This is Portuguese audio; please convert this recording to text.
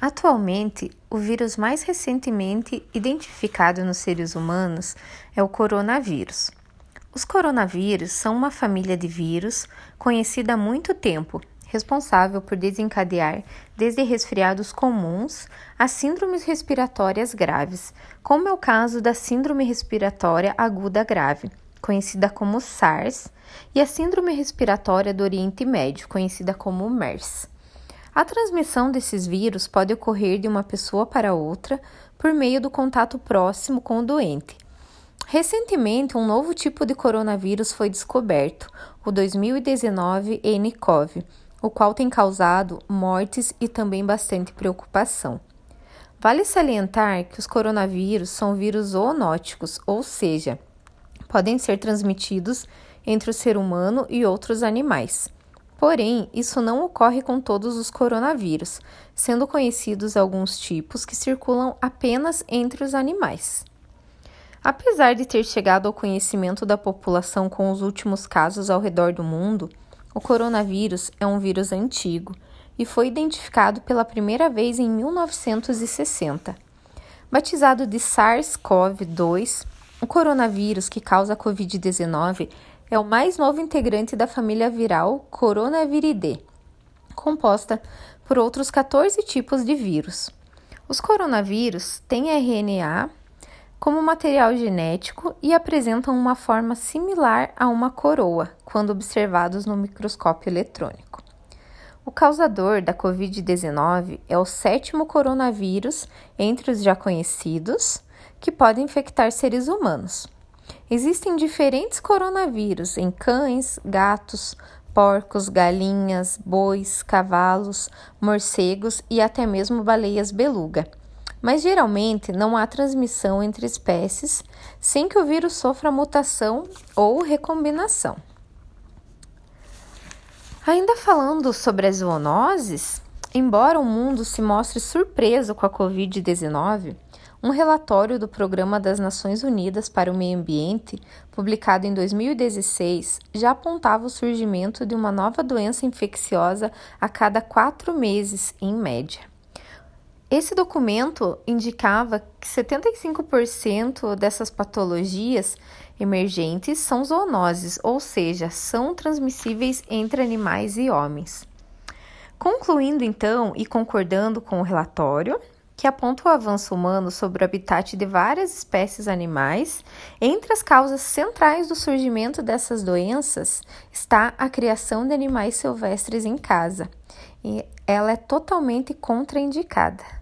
Atualmente, o vírus mais recentemente identificado nos seres humanos é o coronavírus. Os coronavírus são uma família de vírus conhecida há muito tempo, responsável por desencadear desde resfriados comuns a síndromes respiratórias graves, como é o caso da Síndrome Respiratória Aguda Grave, conhecida como SARS, e a Síndrome Respiratória do Oriente Médio, conhecida como MERS. A transmissão desses vírus pode ocorrer de uma pessoa para outra por meio do contato próximo com o doente. Recentemente, um novo tipo de coronavírus foi descoberto, o 2019 nCoV, o qual tem causado mortes e também bastante preocupação. Vale salientar que os coronavírus são vírus zoonóticos, ou seja, podem ser transmitidos entre o ser humano e outros animais. Porém, isso não ocorre com todos os coronavírus, sendo conhecidos alguns tipos que circulam apenas entre os animais. Apesar de ter chegado ao conhecimento da população com os últimos casos ao redor do mundo, o coronavírus é um vírus antigo e foi identificado pela primeira vez em 1960. Batizado de SARS-CoV-2, o coronavírus que causa a Covid-19 é o mais novo integrante da família viral Coronaviridae, composta por outros 14 tipos de vírus. Os coronavírus têm RNA como material genético e apresentam uma forma similar a uma coroa quando observados no microscópio eletrônico. O causador da Covid-19 é o sétimo coronavírus entre os já conhecidos que pode infectar seres humanos. Existem diferentes coronavírus em cães, gatos, porcos, galinhas, bois, cavalos, morcegos e até mesmo baleias beluga. Mas geralmente não há transmissão entre espécies sem que o vírus sofra mutação ou recombinação. Ainda falando sobre as zoonoses, embora o mundo se mostre surpreso com a Covid-19, um relatório do Programa das Nações Unidas para o Meio Ambiente, publicado em 2016, já apontava o surgimento de uma nova doença infecciosa a cada quatro meses, em média. Esse documento indicava que 75% dessas patologias emergentes são zoonoses, ou seja, são transmissíveis entre animais e homens. Concluindo então e concordando com o relatório, que aponta o avanço humano sobre o habitat de várias espécies animais. Entre as causas centrais do surgimento dessas doenças está a criação de animais silvestres em casa, e ela é totalmente contraindicada.